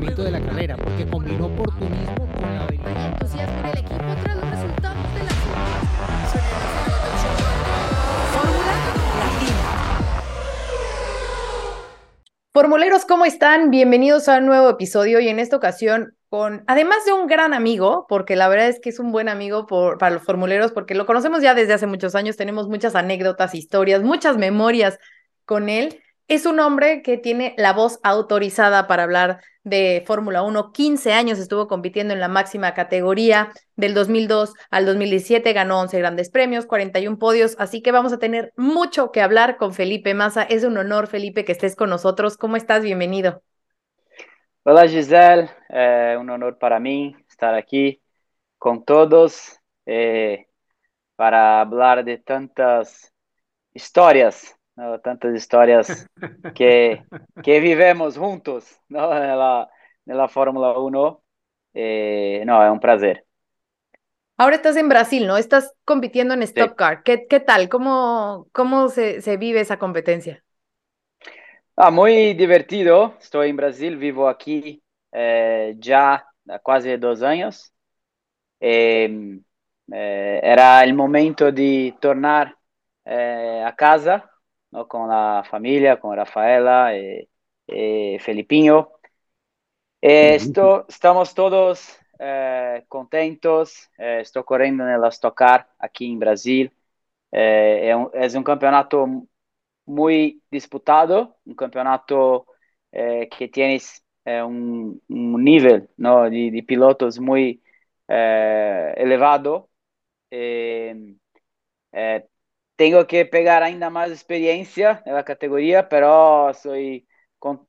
funcionamiento de la carrera, porque combinó oportunismo con la habilidad. entusiasmo en el equipo tras los resultados de la Fórmula Latina. Formuleros, ¿cómo están? Bienvenidos a un nuevo episodio y en esta ocasión con, además de un gran amigo, porque la verdad es que es un buen amigo por, para los formuleros, porque lo conocemos ya desde hace muchos años, tenemos muchas anécdotas, historias, muchas memorias con él. Es un hombre que tiene la voz autorizada para hablar de Fórmula 1. 15 años estuvo compitiendo en la máxima categoría. Del 2002 al 2017 ganó 11 grandes premios, 41 podios. Así que vamos a tener mucho que hablar con Felipe Massa. Es un honor, Felipe, que estés con nosotros. ¿Cómo estás? Bienvenido. Hola Giselle, é um honor para mim estar aqui com todos eh, para falar de tantas histórias ¿no? tantas historias que, que vivemos juntos ¿no? en la Fórmula 1. Eh, no, es un placer. Ahora estás en Brasil, ¿no? Estás compitiendo en Stock Car. ¿Qué, ¿Qué, tal? ¿Cómo, cómo se, se, vive esa competencia? Ah, muy divertido. Estoy en Brasil, vivo aquí eh, ya casi dos años. Eh, era el momento de tornar a casa ¿no? con la familia, con Rafaela, eh, eh, Felipinho. Eh, esto, estamos todos eh, contentos, eh, estou correndo en el Stock Car aquí en Brasil. É um, é um campeonato muito disputado, um campeonato que tem um, um nível ¿no? de, de pilotos muito elevado. Tengo que pegar ainda más experiencia en la categoría, pero soy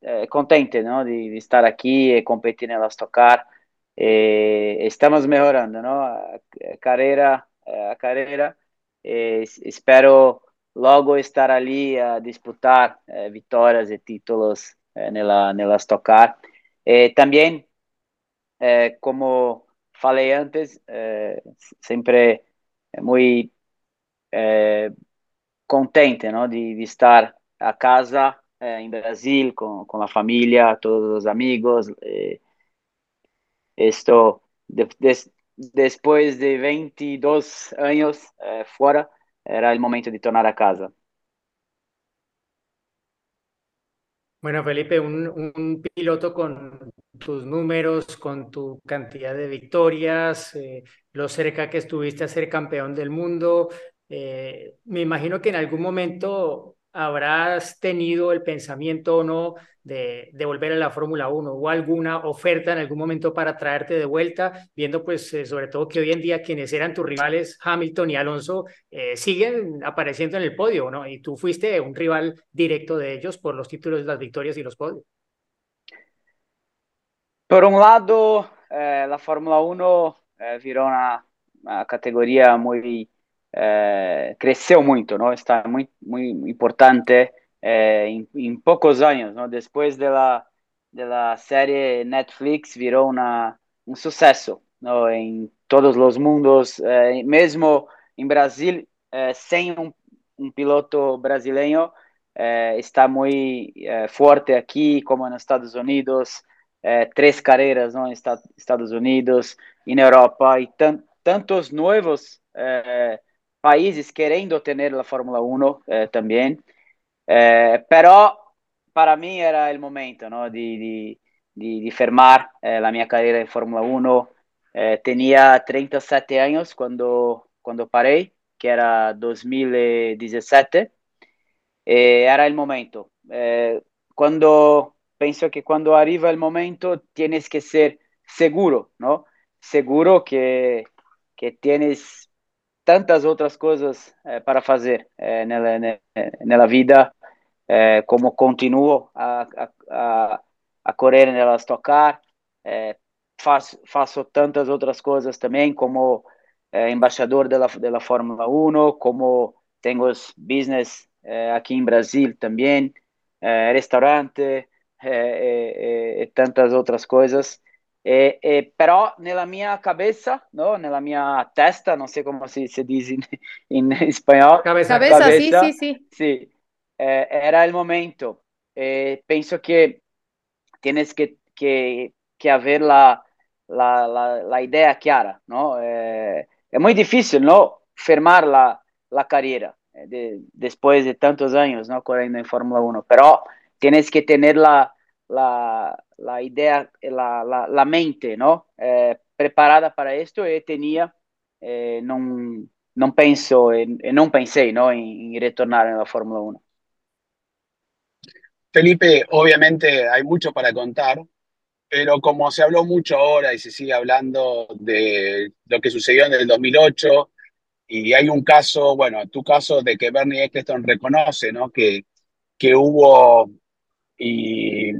eh, contente de, estar aquí y competir en las tocar. Eh, estamos mejorando, ¿no? A, a carrera, a carrera. Eh, espero luego estar allí a disputar eh, vitórias e títulos nela, nelas tocar. também, como falei antes, sempre muito é, contente ¿no? de, de, estar a casa eh, en Brasil con, con, la familia, todos los amigos. Eh, esto, de, de, después de 22 años eh, era el momento de tornar a casa. Bueno, Felipe, un, un, piloto con tus números, con tu cantidad de victorias, eh, lo cerca que estuviste a ser campeón del mundo, eh, me imagino que en algún momento habrás tenido el pensamiento o no de, volver a la Fórmula 1 o alguna oferta en algún momento para traerte de vuelta, viendo pues eh, sobre todo que hoy en día quienes eran tus rivales, Hamilton y Alonso, eh, siguen apareciendo en el podio, ¿no? Y tú fuiste un rival directo de ellos por los títulos, las victorias y los podios. Por un lado, la Fórmula 1 viró una categoría muy eh, cresceu muito, não? Está muito, muito importante eh, em, em, poucos anos, não? Depois da de la série Netflix virou uma, um sucesso, não? Em todos os mundos, eh, mesmo em Brasil, sem um, um, piloto brasileiro, está muito forte aqui, como nos Estados Unidos, três carreiras? Em Estados Unidos, e na Europa e tan, tantos novos países queriendo tener la Fórmula 1 eh, también, eh, pero para mí era el momento ¿no? de, de, de firmar eh, la mi carrera de Fórmula 1. Eh, tenía 37 años cuando, cuando paré, que era 2017. Eh, era el momento. Eh, cuando pienso que cuando arriba el momento tienes que ser seguro, ¿no? Seguro que, que tienes tantas outras coisas eh, para fazer eh, nella, nella vida, eh, como continuo a, a, a correr nella Stock Car, faço, faço tantas outras coisas também, como embaixador da, da Fórmula 1, como tenho business aqui em Brasil também, restaurante e tantas outras coisas. E, e, però nella mia cabeza, no? nella mia testa, non so come si, si dice in, in spagnolo. Cabeza, cabeza, cabeza sì, sì, sì. sì eh, era il momento. Eh, penso che tienes que, que que haver la, la, la, la idea clara, ¿no? Eh, es muy difícil, ¿no? Firmar la, la carrera eh, de, después de tantos años, ¿no? Corriendo en Fórmula 1, pero tienes que tener la, la, la idea, la, la, la mente, ¿no? Eh, preparada para esto y tenía, eh, no, no penso, en, no pensé, ¿no? En, en retornar en la Fórmula 1. Felipe, obviamente hay mucho para contar, pero como se habló mucho ahora y se sigue hablando de lo que sucedió en el 2008, y hay un caso, bueno, tu caso de que Bernie Eccleston reconoce, ¿no? Que, que hubo y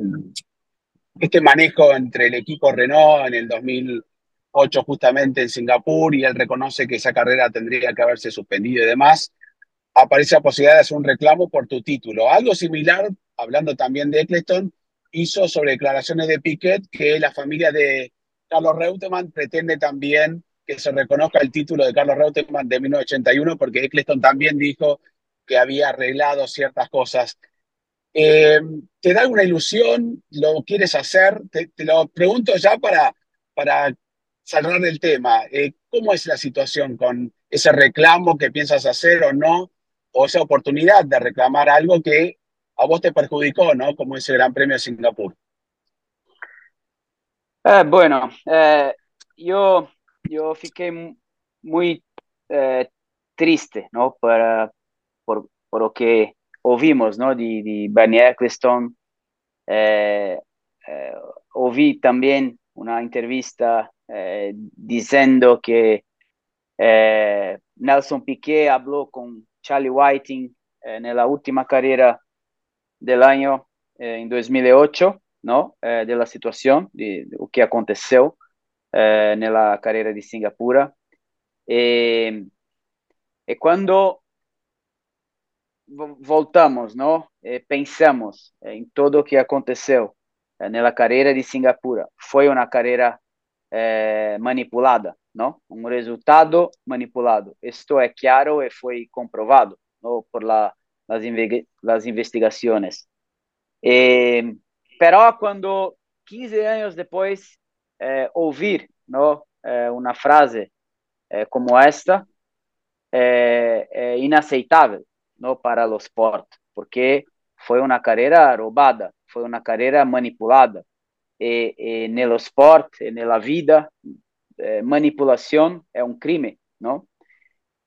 este manejo entre el equipo Renault en el 2008 justamente en Singapur y él reconoce que esa carrera tendría que haberse suspendido y demás, aparece la posibilidad de hacer un reclamo por tu título. Algo similar, hablando también de Eccleston, hizo sobre declaraciones de Piquet que la familia de Carlos Reutemann pretende también que se reconozca el título de Carlos Reutemann de 1981 porque Eccleston también dijo que había arreglado ciertas cosas. Eh, ¿Te da alguna ilusión? ¿Lo quieres hacer? Te, te lo pregunto ya para, para cerrar el tema. Eh, ¿Cómo es la situación con ese reclamo que piensas hacer o no? O esa oportunidad de reclamar algo que a vos te perjudicó, ¿no? Como ese Gran Premio de Singapur. Eh, bueno, yo, yo muy triste, ¿no? Para, por, por, lo que ouvimos, ¿no? De, de Bernie Eccleston. ouvi também uma entrevista dizendo que Nelson Piquet falou com Charlie Whiting na última carreira del año eh, en 2008, ¿no? Eh, de la situación, de, de, lo que aconteceu eh, la carrera de. E, e quando voltamos, ¿no? E pensamos em tudo o que aconteceu na carreira de Singapura, foi uma carreira manipulada, não? Um resultado manipulado. Isto é claro e foi comprovado, não? Por la las, investigaciones. Eh, pero cuando 15 años después eh, oír ¿no? Eh, una frase eh, como esta, es eh, inaceitable ¿no? para los sport, porque fue una carrera robada, fue una carrera manipulada. E, e no sport, e na vida, eh, manipulação é um crime, não?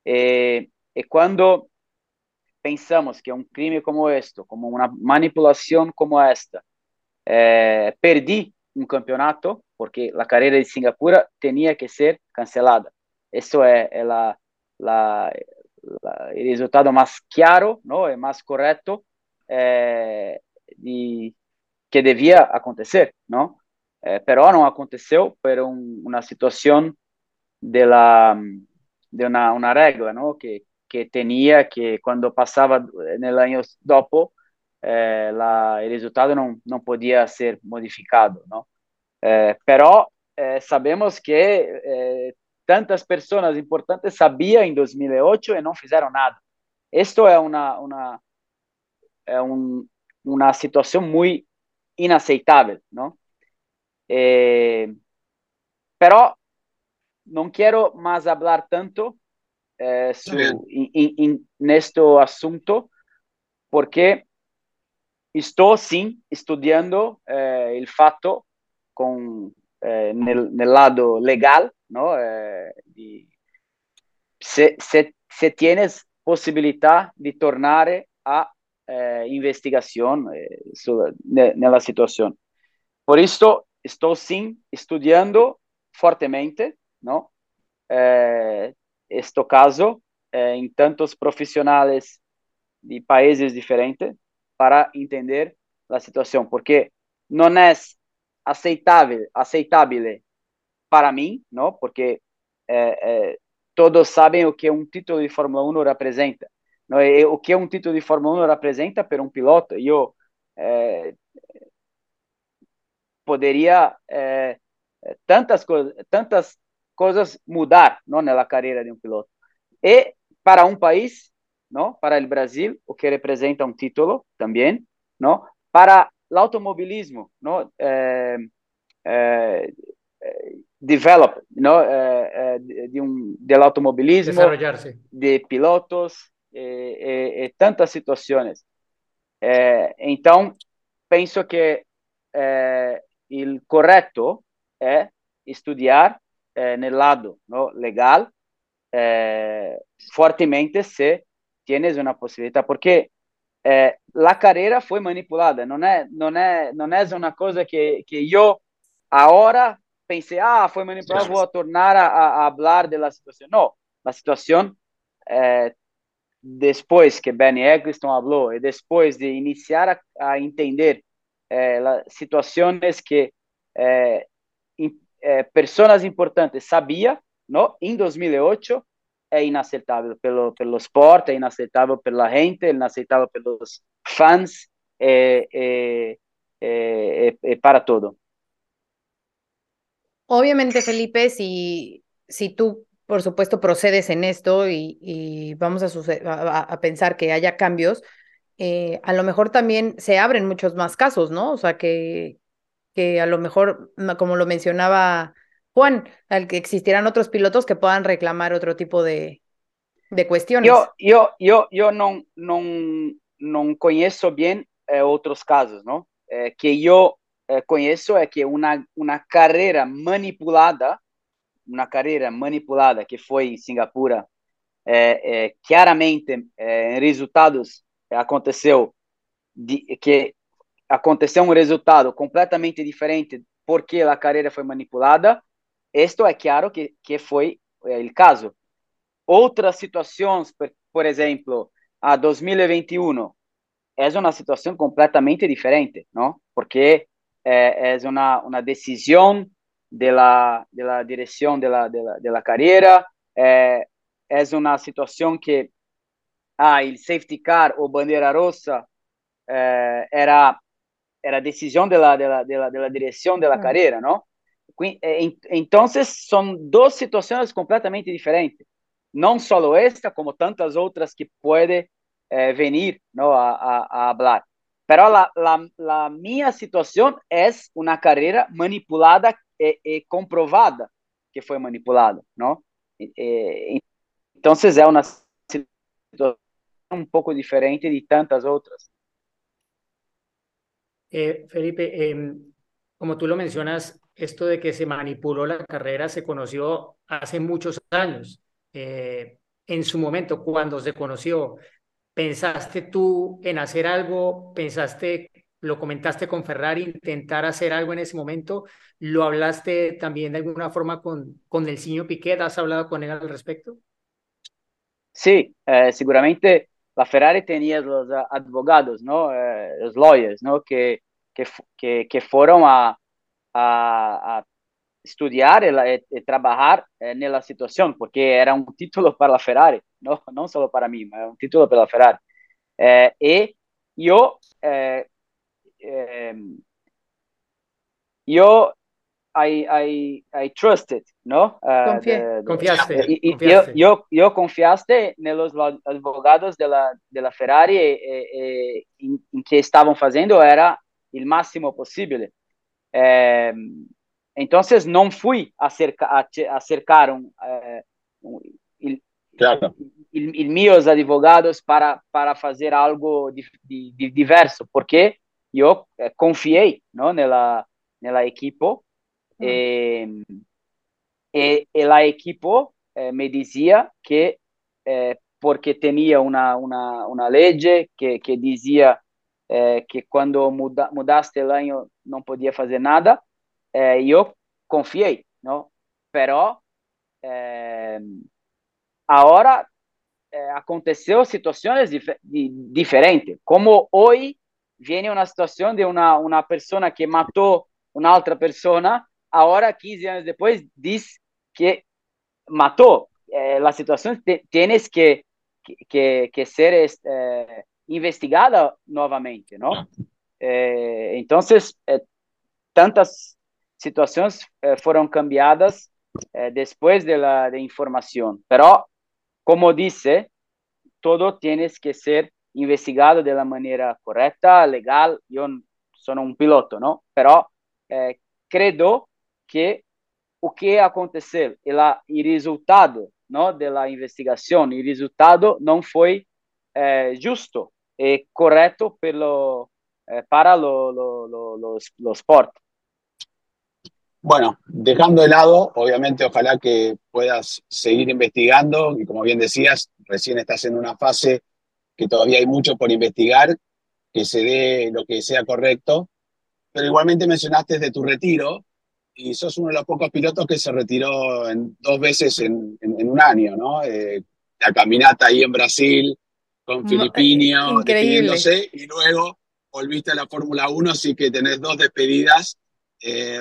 E, e quando pensamos que um crime como este, como uma manipulação como esta, eh, perdi um campeonato porque a carreira de Singapura tinha que ser cancelada. Isso é, é la, la, la, o resultado mais claro, não, é mais correto eh, que devia acontecer, não? Eh, não aconteceu por um, uma situação de la de uma, uma regra, não, que que tenía que cuando pasaba en el año dopo, eh, la, resultado no, no, podía ser modificado, ¿no? Eh, pero eh, sabemos que eh, tantas personas importantes sabían en 2008 y no hicieron nada. Esto es una, una, es un, una situación muy inaceptable, ¿no? Eh, pero no quiero más hablar tanto eh, neste assunto, porque estou sim estudando eh, o fato com eh, nel, nel, lado legal, no? Eh, se, se, se tienes possibilità di tornare a eh, investigazione eh, su, ne, nella situazione. Por isso, estou sim estudando fortemente, no? Eh, este caso eh, em tantos profissionais de países diferentes para entender a situação, porque não é aceitável, aceitável para mim, não? Porque eh, eh, todos sabem o que um título de Fórmula 1 representa, não? E, o que um título de Fórmula 1 representa para um piloto. Eu poderia tantas coisas, tantas coisas mudar não na carreira de um piloto. E para um país, não, para o Brasil, o que representa um título também, não, para o automobilismo, não, eh, eh, develop, ¿no? de un, del automobilismo, de pilotos, e, tantas situações. então, penso que o correto é estudar no lado ¿no? legal fortemente se tienes uma possibilidade, porque eh, a carreira foi manipulada, não é, não é, não é uma coisa que que eu agora pensei, ah, foi manipulada, vou tornar a, a, falar da situação. Não, a situação eh, depois que Benny Eccleston falou e depois de iniciar a, a entender eh, as situações que eh, in, eh, pessoas importantes sabia, não, em 2008 é inaceitável pelo pelo esporte, é inaceitável pela gente, é inaceitável pelos fãs, é, é, é, é para todo. Obviamente, Felipe, si, si tú, por supuesto, procedes en esto y, y vamos a, a, a, pensar que haya cambios, eh, a lo mejor también se abren muchos más casos, ¿no? O sea, que, que a lo mejor, como lo mencionaba Juan, al que existieran otros pilotos que puedan reclamar otro tipo de, de cuestiones. Yo, yo, yo, yo no, no, no bien eh, otros casos, ¿no? Eh, que yo eh, conheço é que uma, uma carreira manipulada, uma carreira manipulada que foi em Singapura, é, claramente resultados aconteceu de, que aconteceu um resultado completamente diferente porque a carreira foi manipulada isto é claro que, que foi o caso. Outras situações, por, por exemplo, a 2021, é uma situação completamente diferente, não? Porque é, é uma, uma decisão da de la direção da de la, de la carreira, é, é uma situação que ah, o safety car ou bandeira rosa eh, era era decisão da de la, de la, de la direção da carreira, não? Então, são duas situações completamente diferentes. Não só esta, como tantas outras que pode eh, venir ¿no? a, a, a falar. Pero la, la, la minha situação é uma carreira manipulada e, e, comprovada que foi manipulada, não? então, é uma situação um pouco diferente de tantas outras. Eh, Felipe, eh, como tú lo mencionas, esto de que se manipuló la carrera se conoció hace muchos años. Eh, en su momento, cuando se conoció, ¿pensaste tú en hacer algo? ¿Pensaste, lo comentaste con Ferrari, intentar hacer algo en ese momento? ¿Lo hablaste también de alguna forma con, con el señor Piquet? ¿Has hablado con él al respecto? Sí, eh, seguramente la Ferrari tenía los advogados, ¿no? Eh, los lawyers, ¿no? Que, que, que, que fueron a, a, a estudar e, e, e trabalhar eh, nessa situação, porque era um título para a Ferrari, não, não só para mim, mas um título para a Ferrari. Eh, e eu, eh, eh, eu I, I, I trusted, ¿no? Uh, Confie, de, confiaste. Y, confiaste. Yo, yo, yo, confiaste en los advogados de la, de la Ferrari eh, eh, en, en que estavam fazendo era o máximo possível. É, então, não fui acercar, acercar um, é, um, il, claro. il, il, meus advogados para, para fazer algo de, de, diverso, porque eu é, confiei não, nela, nela equipe hum. e, e, e a equipe eh, me dizia que eh, porque tinha uma, uma, uma lei que, que dizia eh, que quando muda, mudaste o ano não podia fazer nada, eh, eu confiei, não? Pero agora eh, aconteceu situações dif diferentes, como hoje vem uma situação de uma uma pessoa que matou uma outra pessoa, agora 15 anos depois diz que matou. Eh, a situação tienes que que, que ser eh, investigada novamente, não? Eh, então, eh, tantas situações foram cambiadas depois da de informação. Pero, como disse, todo tienes que ser investigado de la maneira correta, legal. Eu sou um piloto, não? Pero credo que o que aconteceu e lá o resultado não da investigação o resultado não foi eh, justo e correto pelo eh, para lo, lo, lo, los, los sport Bueno, dejando de lado, obviamente ojalá que puedas seguir investigando y como bien decías, recién estás en una fase que todavía hay mucho por investigar, que se dé lo que sea correcto, pero igualmente mencionaste de tu retiro y sos uno de los pocos pilotos que se retiró en, dos veces en, en, en un año, ¿no? Eh, la caminata ahí en Brasil con Filipinio, despidiéndose y luego volviste a la Fórmula 1, así que tenés dos despedidas. Eh,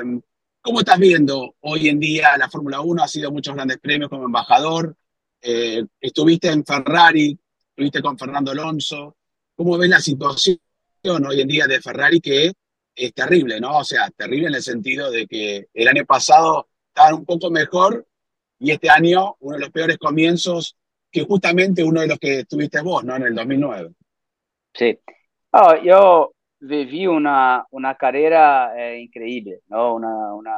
¿Cómo estás viendo hoy en día la Fórmula 1? Ha sido muchos grandes premios como embajador. Eh, estuviste en Ferrari, estuviste con Fernando Alonso. ¿Cómo ves la situación hoy en día de Ferrari que es terrible, ¿no? O sea, terrible en el sentido de que el año pasado estaban un poco mejor y este año uno de los peores comienzos que justamente uno de los que tuviste vos, ¿no? En el 2009. Sí. Oh, yo viví una, una carrera eh, increíble, ¿no? Una, una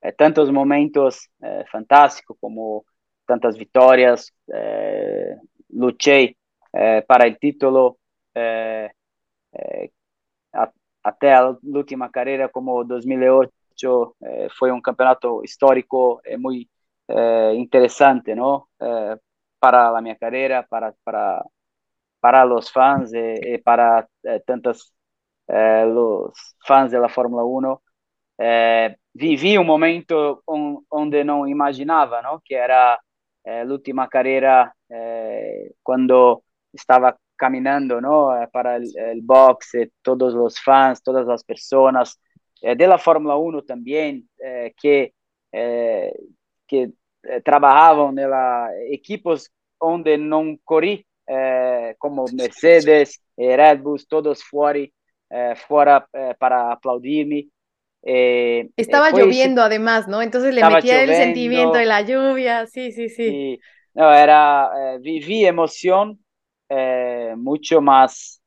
eh, tantos momentos eh, fantásticos como tantas victorias, eh, luché eh, para el título até a última carreira como 2008 fue un campeonato histórico muy interesante, ¿no? para la mi carrera, para, para, para los fans y, y para tantas eh, los fans da Fórmula 1, eh, vivi um momento on, onde não imaginava, não? que era eh, l'ultima carreira eh, quando estava caminhando não? Eh, para o box, todos os fãs, todas as pessoas eh, da Fórmula 1 também, que, eh, que trabalhavam nela equipos onde não corri, como Mercedes, Red Bull, todos fora eh, fuera eh, para aplaudirme. Eh, Estaba lloviendo además, ¿no? Entonces le metía lloviendo, el sentimiento de la lluvia, sí, sí, sí. Y, no, era, viví emoción mucho más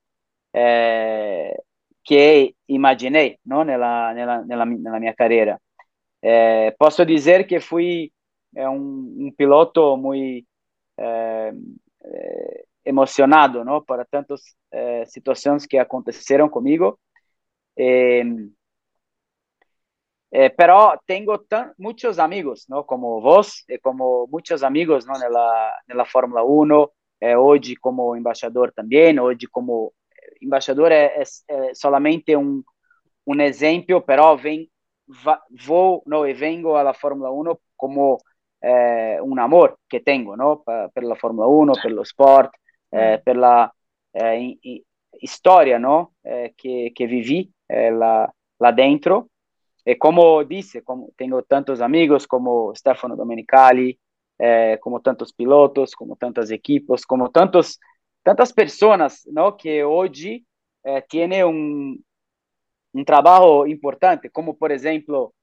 que imaginé, ¿no? Nella, nella, nella, nella mia carreira. posso dizer que fui um, um piloto muito emocionado, ¿no? Para tantas eh, situaciones que aconteceram comigo. Eh, eh, pero tengo tan, muchos amigos, ¿no? Como vos, como muchos amigos, ¿no? Nella, nella Fórmula 1, hoje como embaixador também, hoje como embaixador é, é, é solamente um, um exemplo, pero vem, vou, no, e vengo à Fórmula 1 como eh, un amor que tengo, ¿no? Per la Fórmula 1, per lo sport, eh, per la eh, storia no? eh, che vivi là, là, dentro. E come disse, como, tenho tantos amigos como Stefano Domenicali, como tantos pilotos, como tantas equipos, como tantos, tantas pessoas no? que hoje eh, tienen un, un trabalho importante, como por exemplo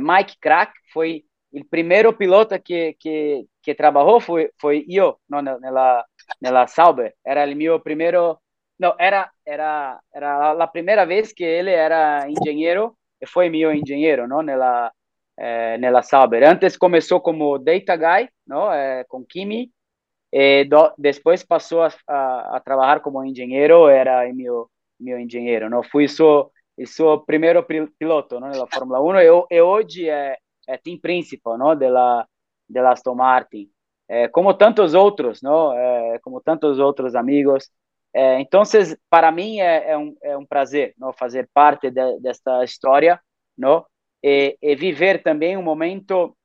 Mike Crack foi o primeiro piloto que, que, que trabalhou foi, foi eu, no, nella, nella Sauber. Era o meu primeiro. Não, era, era, era a primeira vez que ele era engenheiro e foi meu engenheiro, não? Nella, eh, Sauber. Antes começou como data guy, não? Eh, com Kimi. E do, depois passou a, a, a, trabalhar como engenheiro, era meu, meu engenheiro, não? Fui seu, seu primeiro piloto, não? Na Fórmula 1 e, e hoje é, é team principal, não? Da, da Aston Martin eh, como tantos outros, não? Eh, como tantos outros amigos. Eh, então, para mim é, é, um, é um prazer, não? Fazer parte de, desta história, não? E, e, viver também um momento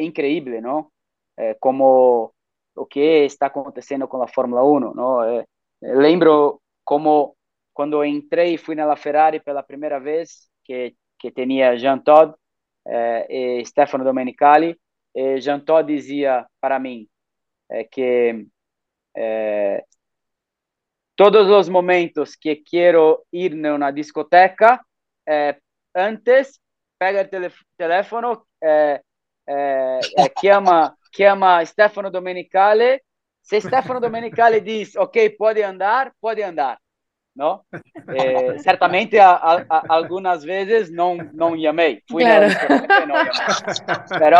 incrível, não? como o que está acontecendo com a Fórmula 1, não? lembro como quando entrei e fui na Ferrari pela primeira vez, que que tinha Jean Todt e Stefano Domenicali, eh, Jean Todt dizia para mim é, que é, todos os momentos que quero ir na discoteca, é, antes pega o telef telefone, é, é, é, chama, chama Stefano Domenicali. Se Stefano Domenicali diz, ok, pode andar, pode andar. ¿no? Eh, certamente a, a, a, algunas veces no, no llamé, fui Claro. no, no llamé. Pero,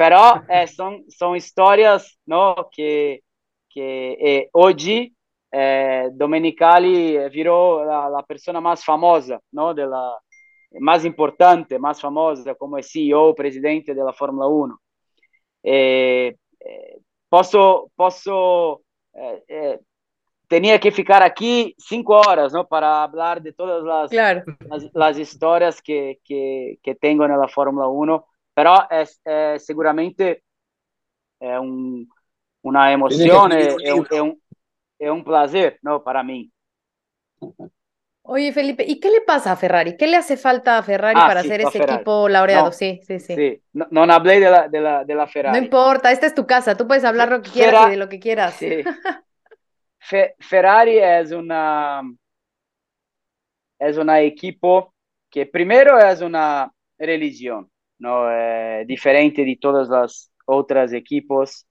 pero eh, son, son historias, ¿no? Que, que eh, hoy eh, Domenicali viró la, la persona más famosa, ¿no? De la, más importante, más famosa como CEO, presidente de la Fórmula 1. Eh, eh, posso, posso eh, eh, tenía que ficar aquí cinco horas, ¿no? Para hablar de todas las, Claro. las, las historias que, que, que tengo en la Fórmula 1, pero es, eh, seguramente es un, una emoción, Tienes es, que escribir un es un, es un- un placer, ¿no? Para mí. Oye, Felipe, ¿y qué le pasa a Ferrari? ¿Qué le hace falta a Ferrari Ah, para sí, ser a ese Ferrari. equipo laureado? No, Sí, sí, sí. Sí, no, no hablé de la, de la, de la No Ferrari. importa, esta es tu casa, tú puedes hablar lo que quieras Ferra- y de lo que quieras. Sí. Fe- Ferrari es una es una equipo que primero es una religión, ¿no? Eh, diferente de todas las otras equipos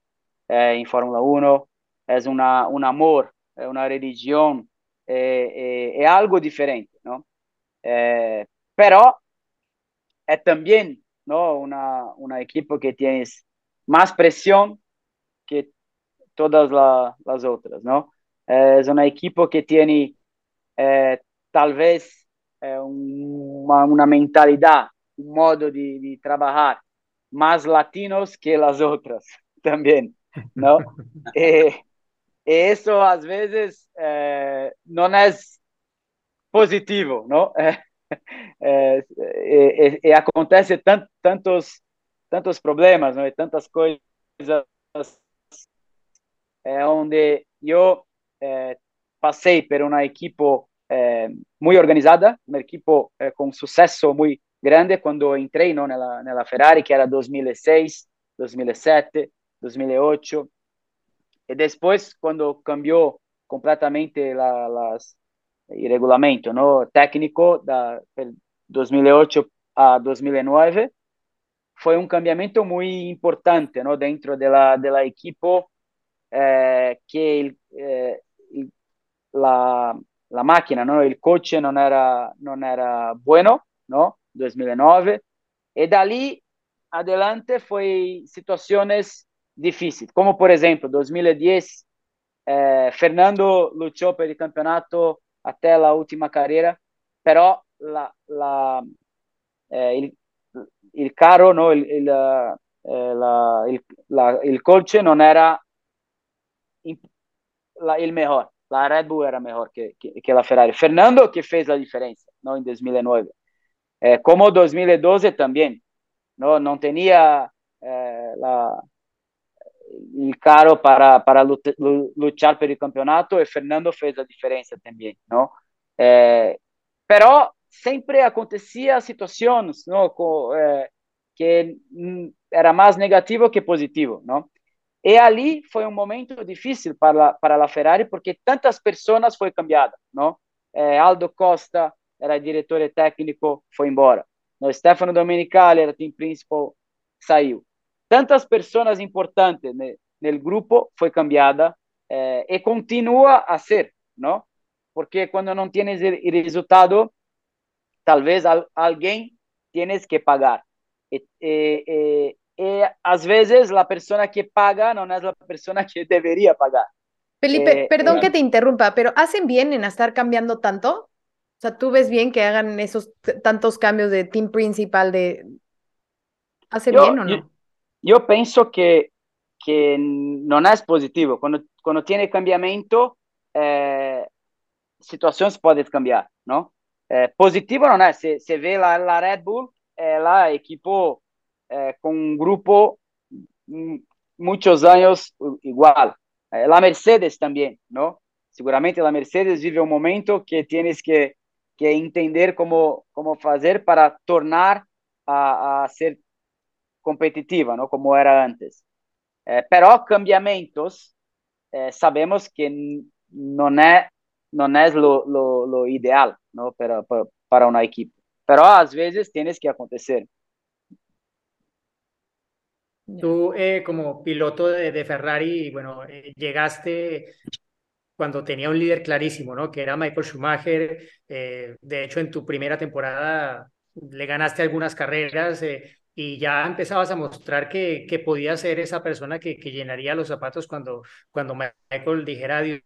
eh, en Fórmula 1. Es una, un amor, es una religión, eh, eh, es algo diferente, ¿no? Eh, pero es también, ¿no? Una, una equipo que tienes más presión que todas la- las otras, ¿no? Es un equipo que tiene eh, tal vez eh, un- una, mentalidad, modo de, de trabajar más latinos que las otras también, ¿no? Eh, eso a veces eh, no es positivo, ¿no? Eh, eh, eh, eh, acontece tan, tantos, tantos problemas, ¿no? Y tantas cosas eh, onde yo eh, pasé por una equipo eh, muy organizada, un equipo eh, con suceso muy grande cuando entré ¿no? en, la, en la Ferrari, que era 2006, 2007, 2008. Y después, cuando cambió completamente la, las, el reglamento ¿no? técnico de 2008 a 2009, fue un cambiamiento muy importante ¿no? dentro de la, de la equipo eh, que eh, la, máquina, el coche no era, no era bueno, ¿no? 2009. Y de allí adelante fue situaciones difíciles, como por ejemplo 2010, eh, Fernando por el campeonato hasta la última carrera, pero la, la, eh, el, el, carro, ¿no? el, el, la, el, la, el coche no era la, el mejor. La Red Bull era mejor que, que, la Ferrari. Fernando que fez la diferencia ¿no? en 2009. Eh, como 2012 también. No, no tenía eh, la, el carro para, para luchar por campeonato y Fernando fez la diferencia también. ¿no? Eh, pero siempre acontecía que era más negativo que positivo. ¿no? E ali foi um momento difícil para, para a Ferrari, porque tantas pessoas foi cambiada, não? É, Aldo Costa era diretor técnico, foi embora. No, Stefano Domenicali era team principal, saiu. Tantas pessoas importantes no, no grupo foi cambiada é, e continua a ser, não? Porque quando não tienes resultado, talvez alguém tienes que pagar. E, e, e, eh, às vezes la persona que paga no es la persona que debería pagar. Felipe, eh, perdón eh, que te interrumpa, pero ¿hacen bien en estar cambiando tanto? O sea, ¿tú ves bien que hagan esos tantos cambios de team principal de... ¿Hace yo, bien o no? Yo, yo pienso que, que no es positivo. Cuando, cuando tiene cambiamiento, eh, situaciones pueden cambiar, ¿no? positivo no es. Se, se ve la, la Red Bull, la equipo eh, con un grupo muchos años igual. Eh, la Mercedes también, ¿no? Seguramente la Mercedes vive un momento que tienes que, que entender cómo, cómo hacer para tornar a, a ser competitiva, ¿no? Como era antes. Eh, pero cambiamientos, sabemos que no es, no es lo, lo, lo ideal, ¿no? Para, para, una equipo. Pero a veces tienes que acontecer. Tú, eh, como piloto de, de, Ferrari, bueno, eh, llegaste cuando tenía un líder clarísimo, ¿no? Que era Michael Schumacher. Eh, de hecho, en tu primera temporada le ganaste algunas carreras eh, y ya empezabas a mostrar que, que podía ser esa persona que, que llenaría los zapatos cuando, cuando Michael dijera adiós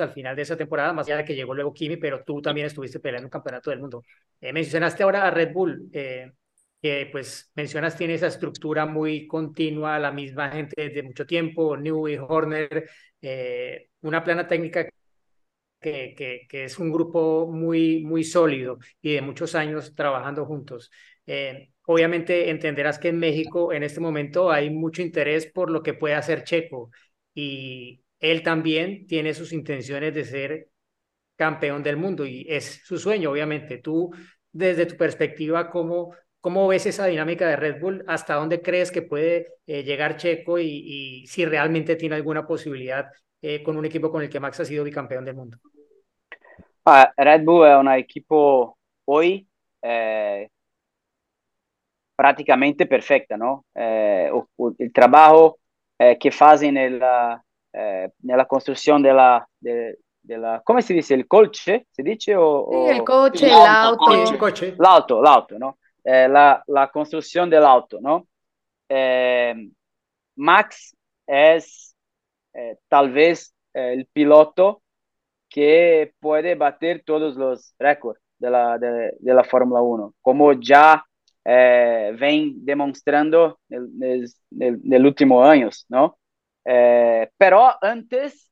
al final de esa temporada, más allá de que llegó luego Kimi, pero tú también estuviste peleando un campeonato del mundo. Eh, mencionaste ahora a Red Bull, eh, que pues mencionas tiene esa estructura muy continua, la misma gente desde mucho tiempo, Newey, Horner, eh, una plana técnica que, que, es un grupo muy, muy sólido y de muchos años trabajando juntos. Eh, obviamente entenderás que en México en este momento hay mucho interés por lo que puede hacer Checo y él también tiene sus intenciones de ser campeón del mundo y es su sueño, obviamente. Tú, desde tu perspectiva, ¿cómo, cómo ves esa dinámica de Red Bull? ¿Hasta dónde crees que puede eh, llegar Checo y, si realmente tiene alguna posibilidad eh, con un equipo con el que Max ha sido bicampeón del mundo? Ah, Red Bull è un equipo hoy eh, praticamente perfetta, no? Eh, o, o, il lavoro eh, che fanno nella, eh, nella costruzione della, de, della, come si dice, il coche? Si dice? O, sì, il coche, l'auto. Coche. L'auto, l'auto, no? Eh, la, la costruzione dell'auto, no? Eh, Max è eh, talvez il pilota que puede bater todos los récords de de, de la Fórmula 1, como ya eh, ven demostrando en el último años, ¿no? Eh, antes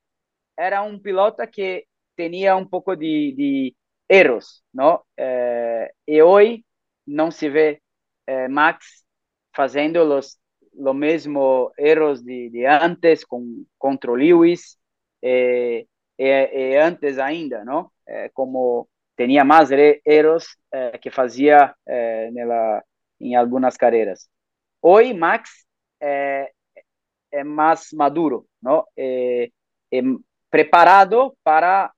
era un piloto que tenía un poco de, de erros, ¿no? Eh, y hoy no se ve eh, Max fazendo los, lo mismo erros de, de antes con, contra Lewis, eh, e, e antes ainda, não? Como tinha mais erros que fazia nela, em algumas carreiras. Hoje, Max é, é mais maduro, não? É, preparado para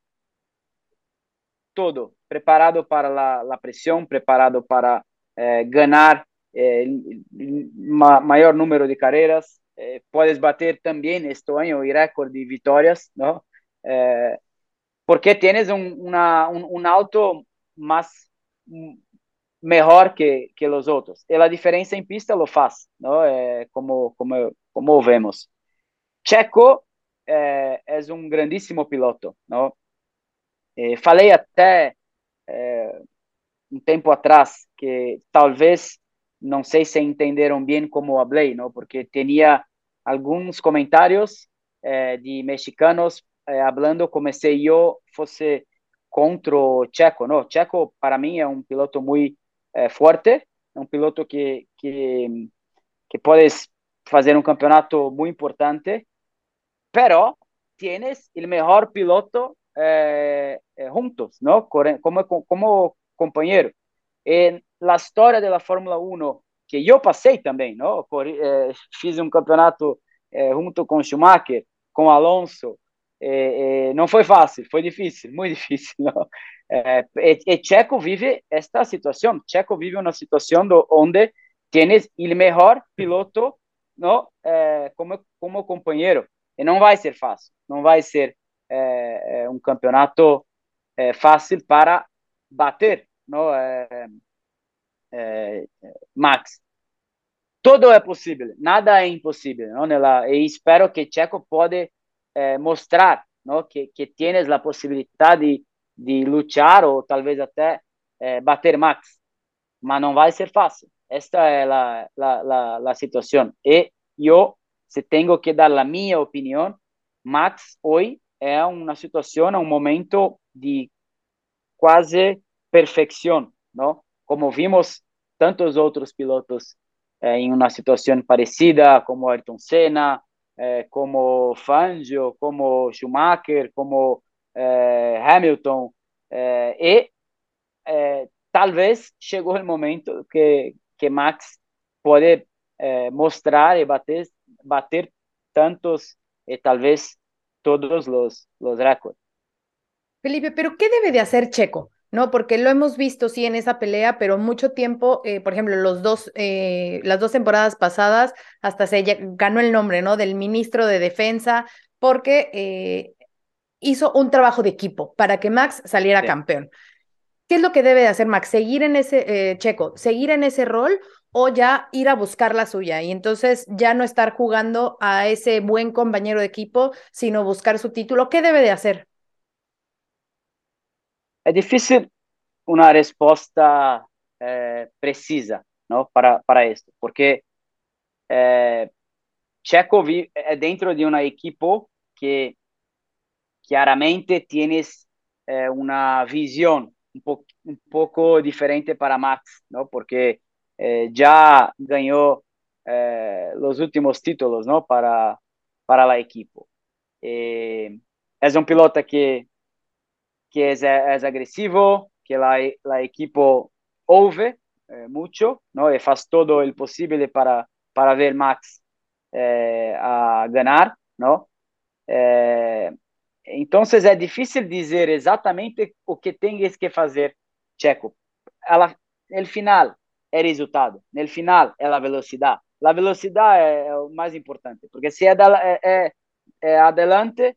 todo, preparado para a, pressão, preparado para é, ganhar é, ma, maior número de carreiras. É, podes bater também este ano o recorde de vitórias, não? Eh, porque tienes un, una, un, un, auto más mejor que, que, los otros. Y la diferencia en pista lo faz, ¿no? Eh, como, como, como vemos. Checo eh, es un grandísimo piloto, ¿no? falei até um tempo atrás que talvez não sei se entenderam bem como falei, não? Porque tinha alguns comentários de mexicanos eh, hablando comecei eu fosse contra o Checo, não? Checo para mim é um piloto muito eh, forte, é um piloto que que que podes fazer um campeonato muito importante, pero tienes el mejor piloto eh, juntos, ¿no? Como, como compañero. En la historia de la Fórmula 1, que eu passei também, ¿no? Eh, fiz um campeonato eh, junto com Schumacher, com Alonso, é, é, não foi fácil, foi difícil, muito difícil. Não? É, e, Checo vive esta situação. Checo vive uma situação do, onde tienes o melhor piloto não, como, como companheiro. E não vai ser fácil. Não vai ser um campeonato fácil para bater não, Max. Todo é possível, nada é impossível. Não? E espero que Checo pode eh, mostrar ¿no? que, que, tienes la posibilidad de, de luchar o tal vez até eh, bater Max, mas não vai ser fácil. Esta é a, a, a, a situação. E eu, se tenho que dar a minha opinião, Max hoje é uma situação, um momento de quase perfeição, não? Como vimos tantos outros pilotos eh, em uma situação parecida, como Ayrton Senna, eh, como Fangio, como Schumacher, como eh, Hamilton, eh, e talvez chegou o momento que, que Max pode mostrar e bater, bater tantos e talvez todos os, os récords. Felipe, pero ¿qué debe de hacer Checo? ¿No? Porque lo hemos visto, sí, en esa pelea, pero mucho tiempo, eh, por ejemplo, los dos, eh, las dos temporadas pasadas, hasta se ganó el nombre, ¿no? Del ministro de Defensa, porque eh, hizo un trabajo de equipo para que Max saliera Sí. campeón. ¿Qué es lo que debe de hacer Max? ¿Seguir en ese, eh, Checo, seguir en ese rol o ya ir a buscar la suya? Y entonces ya no estar jugando a ese buen compañero de equipo, sino buscar su título. ¿Qué debe de hacer? É difícil uma resposta eh, precisa não, para, para isso, porque eh, é dentro de uma equipe que claramente tienes eh, uma visão um pouco, um pouco diferente para Max, não? porque já ganhou os últimos títulos não? para, para a equipe. É um piloto que que es, es agresivo, que la, la equipo ouve eh, mucho, ¿no? Y hace todo el posible para, para ver Max eh, a ganar, ¿no? Eh, entonces es difícil dizer exatamente o que tens que fazer, Checo. Ela, el final é resultado, no final é a velocidade. A velocidade é, é o mais importante, porque se é, é, é, é adelante,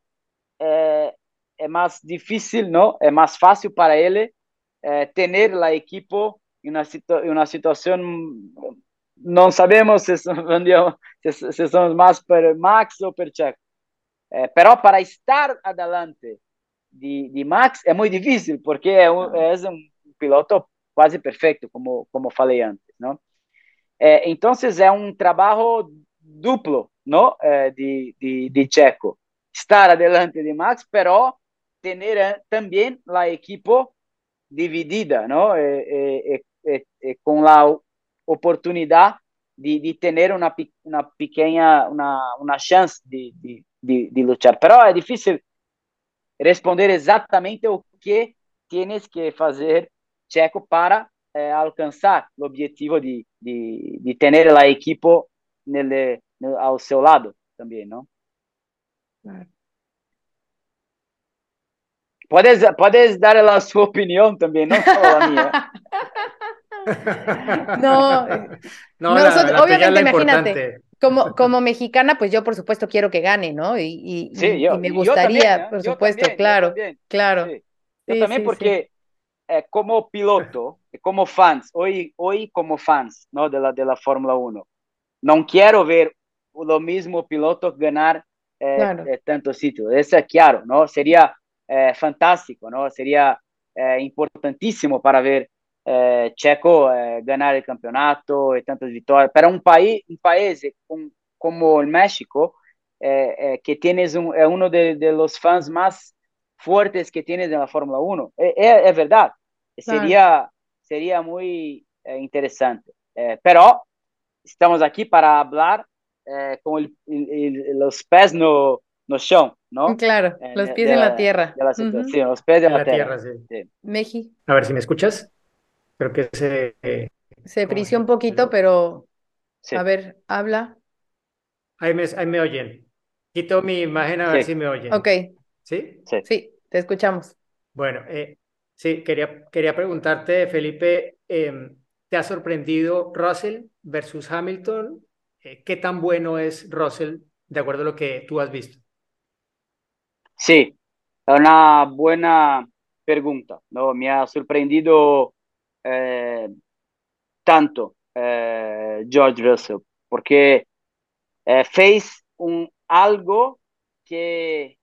é, é mais difícil, não? É mais fácil para ele é, ter a equipe em uma, situa em uma situação não sabemos se, se, se somos mais per Max ou per Checo. É, pero para estar adelante de, de Max é muito difícil, porque é um, é um piloto quase perfeito, como, como falei antes, não? É, então, é um trabalho duplo, não? É, de, de, de Checo. Estar adelante de Max, pero tener também a equipe dividida, não? E, e, e, com a oportunidade de, de ter uma, uma pequena, uma, uma chance de, de, de, de lutar. Pero é difícil responder exatamente o que tienes que fazer, Checo, para eh, alcançar o objetivo de, de, de ter a equipe ao seu lado também, não? Claro. Puedes, puedes dar la su opinión también, no solo la mía. no, no, nosotros, la, la obviamente, imagínate, como, como mexicana, pues yo por supuesto quiero que gane, ¿no? Y, y, sí, yo, y me gustaría, también, por supuesto, también, claro, claro. Sí. Yo sí, también sí, porque eh, como piloto, como fans, hoy, hoy como fans ¿no? de, la, de la Fórmula 1, no quiero ver lo mismo piloto ganar eh, claro. eh, tantos títulos. Eso es claro, ¿no? Sería eh, fantástico, ¿no? Sería eh, importantísimo para ver eh, Checo ganar el campeonato y tantas victorias. Para un país, un país un, como el México, que tienes uno de, de, los fans más fuertes que tienes en la Fórmula 1. Es, verdad. Claro. Sería, sería muy interesante. pero estamos aquí para el, el, los pés no, no chão, ¿no? Claro, los pies de, en la tierra. De la uh -huh. Sí, los pies de, de la, la, tierra. tierra sí. sí. Meji. A ver si me escuchas. Creo que se... Eh, se frició un poquito, pero... Sí. A ver, habla. Ahí me, ahí me oyen. Quito mi imagen a ver si me oyen. Ok. ¿Sí? Sí, sí te escuchamos. Bueno, eh, sí, quería, quería preguntarte, Felipe, eh, ¿te ha sorprendido Russell versus Hamilton? Eh, ¿Qué tan bueno es Russell de acuerdo a lo que tú has visto? Sí, una buena pregunta. ¿no? Me ha sorprendido eh, tanto eh, George Russell, porque eh, fez un, algo que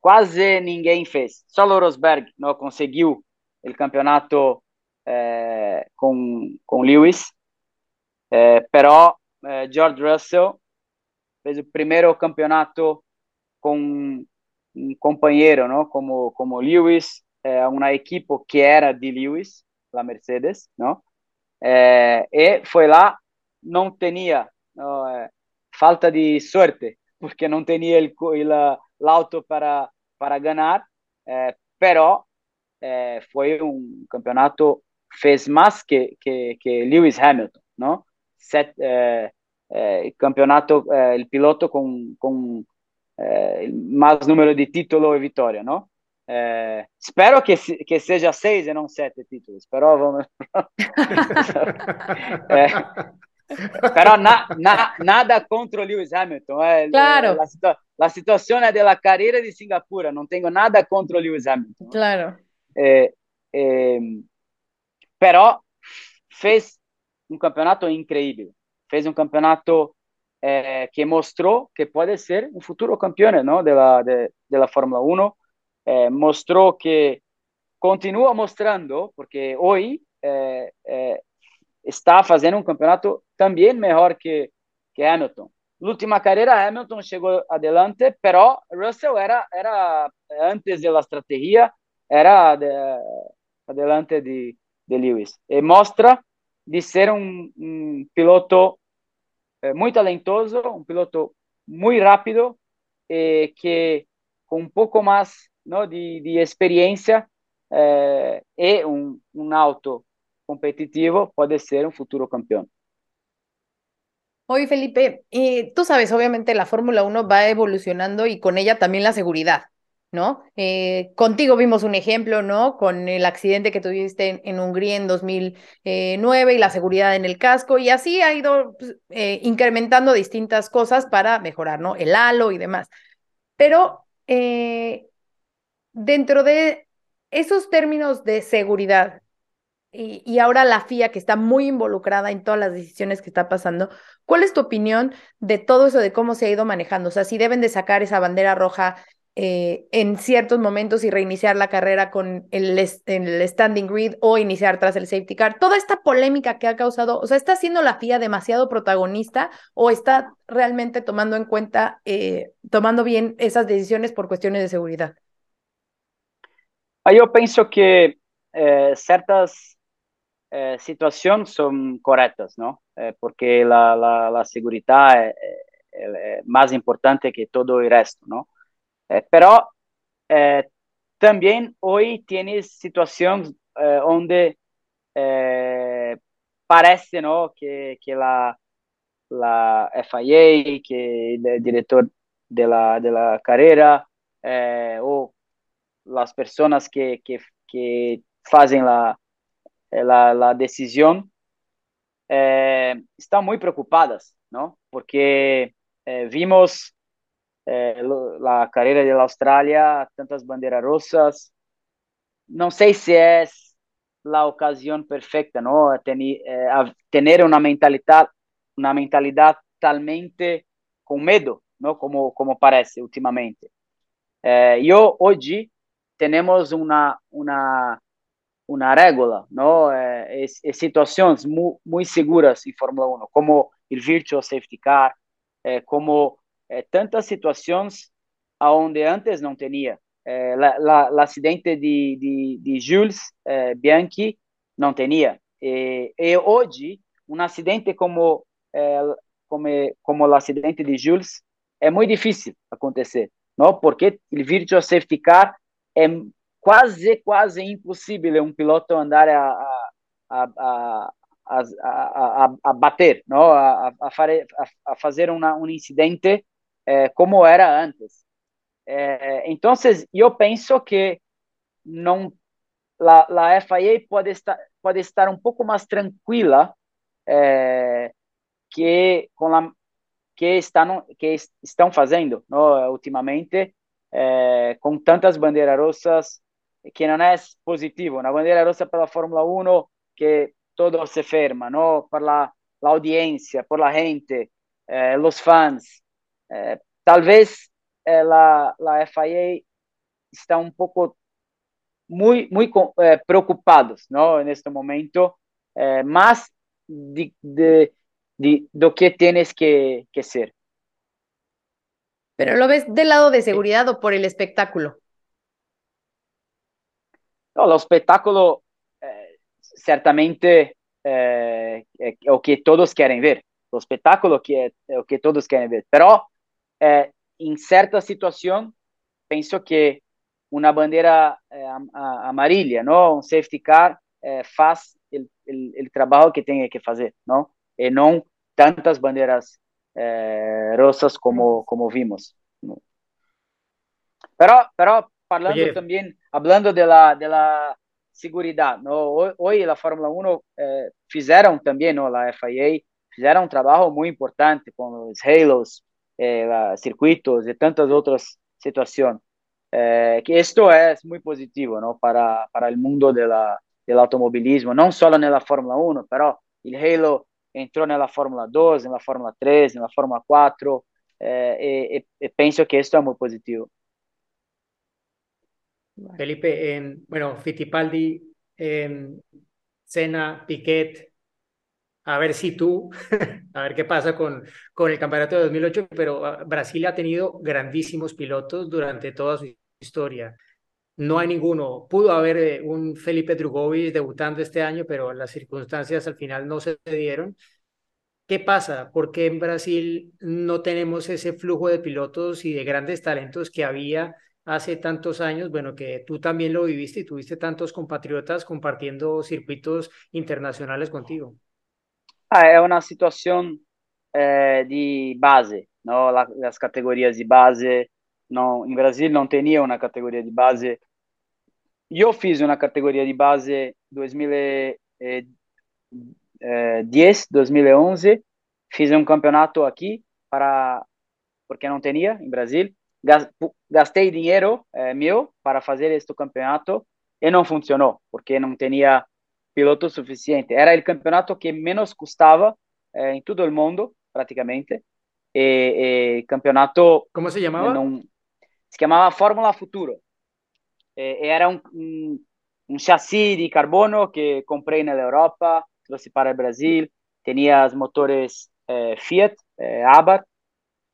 quase ninguém fez. Só Rosberg não conseguiu o campeonato com, com Lewis, pero George Russell fez o primeiro campeonato com um companheiro, não? Como como Lewis, é, uma equipe que era de Lewis, a Mercedes, não? É, e foi lá, não tinha é, falta de sorte, porque não tinha el, el, auto para para ganhar, é, pero um campeonato fez mais que que, que Lewis Hamilton, não? Set, campeonato, o piloto com eh, mais número de título e vitória, não? Eh, espero que, que seja seis e não sete títulos, pero vamos. Pero na, na, nada contra Lewis Hamilton. É, Claro. A, situa situação é da carreira de Singapura. Não tenho nada contra Lewis Hamilton. Claro. É, é, pero fez um campeonato incrível. Fez um campeonato eh, que mostró que puede ser un futuro campeón ¿no? de, la, de, de la Fórmula 1. Eh, mostró que continúa mostrando, porque hoy eh, eh, está haciendo un campeonato también mejor que, que Hamilton. La última carrera, Hamilton llegó adelante, pero Russell era, era antes de la estrategia, era de, adelante de, de Lewis. Y muestra de ser un, un piloto eh, muito talentoso, um piloto muito rápido, e que com um pouco mais não, de, de experiência eh, e um, um auto competitivo puede ser un futuro campeón. Oye, Felipe, eh, tú sabes, obviamente la Fórmula 1 va evolucionando y con ella también la seguridad, ¿no? Eh, contigo vimos un ejemplo, ¿no? Con el accidente que tuviste en, en Hungría en 2009 y la seguridad en el casco, y así ha ido pues, eh, incrementando distintas cosas para mejorar, ¿no? El halo y demás. Pero eh, dentro de esos términos de seguridad, y, y, ahora la FIA, que está muy involucrada en todas las decisiones que está pasando, ¿cuál es tu opinión de todo eso, de cómo se ha ido manejando? O sea, si deben de sacar esa bandera roja eh, en ciertos momentos y reiniciar la carrera con el, el, standing grid o iniciar tras el safety car. Toda esta polémica que ha causado, o sea, ¿está siendo la FIA demasiado protagonista o está realmente tomando en cuenta, eh, tomando bien esas decisiones por cuestiones de seguridad? Yo pienso que eh, ciertas eh, situações são corretas, não? Eh, porque a, a, a segurança é, é, é, mais importante que todo o resto, não? Eh, pero eh, también hoy tienes situaciones eh, donde parece ¿no? que, que la, la FIA, que el director de la, de la carrera o las personas que, que, que hacen la, la, la decisión están muy preocupadas, ¿no? porque vimos eh, la carrera de la Australia, tantas banderas rosas. No sé si es la ocasión perfecta, ¿no? Tener, tener una mentalidad, una mentalidad talmente con miedo, ¿no? Como, como parece últimamente. tenemos una, una uma não? É, é, situações muito, muito seguras em Fórmula 1, como o virtual safety car, é, como é, tantas situações onde antes não tinha. O acidente de, de, de Jules é, Bianchi não tinha. E, e, hoje, um acidente como, como, como o acidente de Jules é muito difícil acontecer, não? porque o virtual safety car é quase, quase impossível um piloto andar a, a, a, a, a bater, não? A, a, a fazer uma, um incidente eh, como era antes. Eh, então, eu penso que não a, a FIA pode estar pode estar um pouco mais tranquila eh, que com a que estão que estão fazendo, não? ultimamente, com tantas bandeiras rossas que non è positivo. Una bandiera rossa per la Formula 1 che todo se ferma, ¿no? Per la, la audiencia, por la gente, eh, los fans. Eh, tal vez eh, la, la FIA está un poco muy, muy eh, preocupados, ¿no? En este momento, eh, más de, de, de, lo que tienes que, que ser. Pero lo ves del lado de seguridad o por el espectáculo? No, lo spettacolo eh, certamente eh, è o che todos querem ver. Lo spettacolo che è, è o che todos querem ver. Però eh, in certa situazione penso che una bandiera eh, amarilla, no? un safety car, eh, faz il trabalho che tem que fazer, no? e non tantas bandeiras eh, rossas como, como vimos. Però parlando Oye. también, hablando de la, de la seguridad, ¿no? Hoy, la Fórmula 1 eh, fizeram también, ¿no? La FIA fizeram um trabalho muito importante com os halos, eh, circuitos y tantas otras situaciones. Eh, que esto es muy positivo ¿no? para, para el mundo de la, del automovilismo, no solo en la Fórmula 1, pero el Halo entró en la Fórmula 2, en la Fórmula 3, en la Fórmula 4, eh, y, pienso que esto es muy positivo. Felipe, bueno, Fittipaldi, Senna, Piquet, a ver si tú, a ver qué pasa con, con el campeonato de 2008, pero ah, Brasil ha tenido grandísimos pilotos durante toda su historia. No hay ninguno. Pudo haber eh, un Felipe Drugovic debutando este año, pero las circunstancias al final no se dieron. ¿Qué pasa? ¿Por qué en Brasil no tenemos ese flujo de pilotos y de grandes talentos que había hace tantos años? Bueno, que tú también lo viviste y tuviste tantos compatriotas compartiendo circuitos internacionales contigo. Ah, é uma situação é, de base, não? as categorias de base. Não, em Brasil não tinha uma categoria de base. Eu fiz uma categoria de base 2010, 2011. Fiz um campeonato aqui para porque não tinha em Brasil. Gastei dinheiro é, meu para fazer este campeonato e não funcionou porque não tinha piloto suficiente. Era o campeonato que menos custava eh, em todo o mundo, praticamente. E, e campeonato. Como se chamava? Não, se chamava Fórmula Futuro. E, era um, um, um chassi de carbono que comprei na Europa, trouxe para o Brasil. Tinha os motores eh, Fiat, eh, Abarth.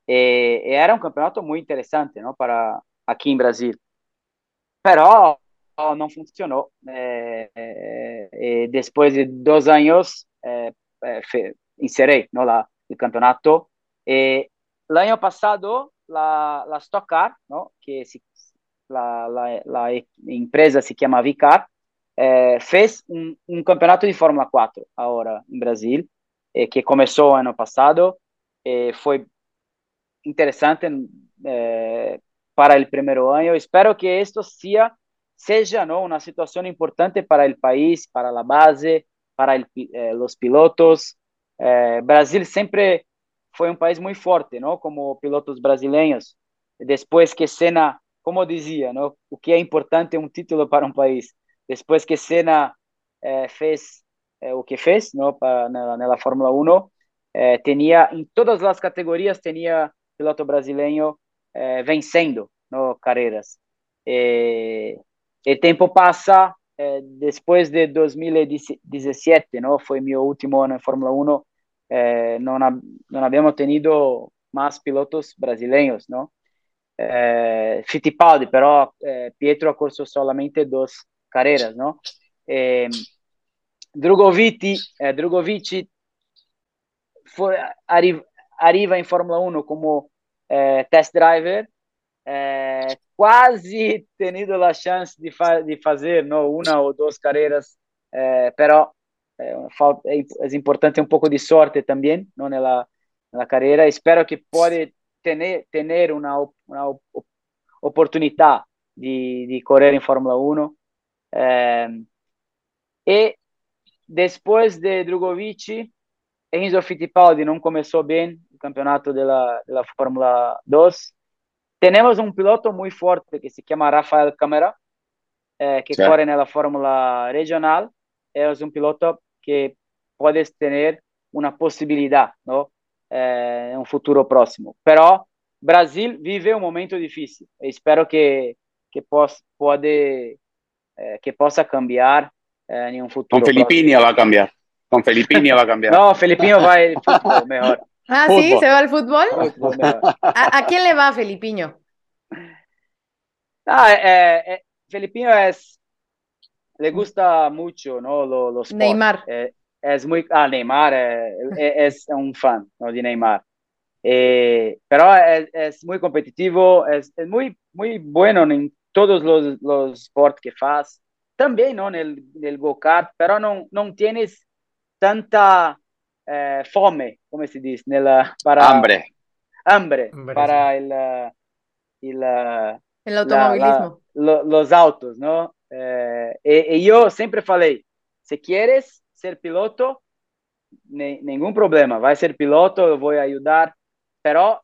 Era um campeonato muito interessante não, para aqui em Brasil. Pero não funcionou. É, é, depois de dois anos, é, inserei no la, o campeonato. E, ano passado, la, la Stock Car, no? que se, la, la, la empresa se chama Vicar, eh, fez um, um, campeonato de Fórmula 4 agora em Brasil, que começou ano passado. Foi interessante para o primeiro ano. Espero que isto seja seja não uma situação importante para o país, para a base, para el, eh, os pilotos. Eh, Brasil sempre foi um país muito forte, não? Como pilotos brasileiros. Depois que Senna, como dizia, não? O que é importante um título para um país. Depois que Senna eh, fez eh, o que fez, não? Para na, na Fórmula 1, eh, tinha em todas as categorias tinha piloto brasileiro eh, vencendo, no carreiras. O tempo passa, eh, depois de 2017, não, foi meu último ano em Fórmula 1, eh, não, havíamos tido mais pilotos brasileiros, não? Eh, Fittipaldi, però eh, Pietro corso solamente duas carreiras, não? Eh, Drogovic, eh, Drogovic arriva em Fórmula 1 como eh, test driver, é, quase tenido a chance de, fa de fazer não, uma ou duas carreiras, é, pero é, é, é, importante um pouco de sorte também não, na, na carreira. Espero que pode ter, ter uma, uma oportunidade de, de correr em Fórmula 1. É, e depois de Drogovic, Enzo Fittipaldi não começou bem o campeonato da Fórmula 2 temos um piloto muito forte que se chama Rafael Câmara, eh, que corre na Fórmula Regional. É um piloto que pode ter uma possibilidade, não? Eh, um futuro próximo. Pero Brasil vive um momento difícil. Espero que que possa pode eh, que possa cambiar eh, em um futuro. Com Felipinho vai cambiar. Com Felipinho vai cambiar. Não, Felipinho vai melhor. Ah, sí, se va al fútbol. ¿A, quién le va Felipiño? Ah, eh, eh, Felipiño es, le gusta mucho, ¿no? Los, Neymar. Eh, es muy, ah, Neymar es un fan ¿no? de Neymar. pero es, muy competitivo, es, muy, muy bueno en todos los, los sports que hace. También, ¿no? En el, en el go-kart, pero no, no tienes tanta eh, fome, come si dice, nella, para, hambre. Hambre, para el, el, el automovilismo. La, la, los autos, ¿no? Eh, y, y, yo siempre falei, si quieres ser piloto, ne, ningún problema, vai ser piloto, eu vou ajudar, pero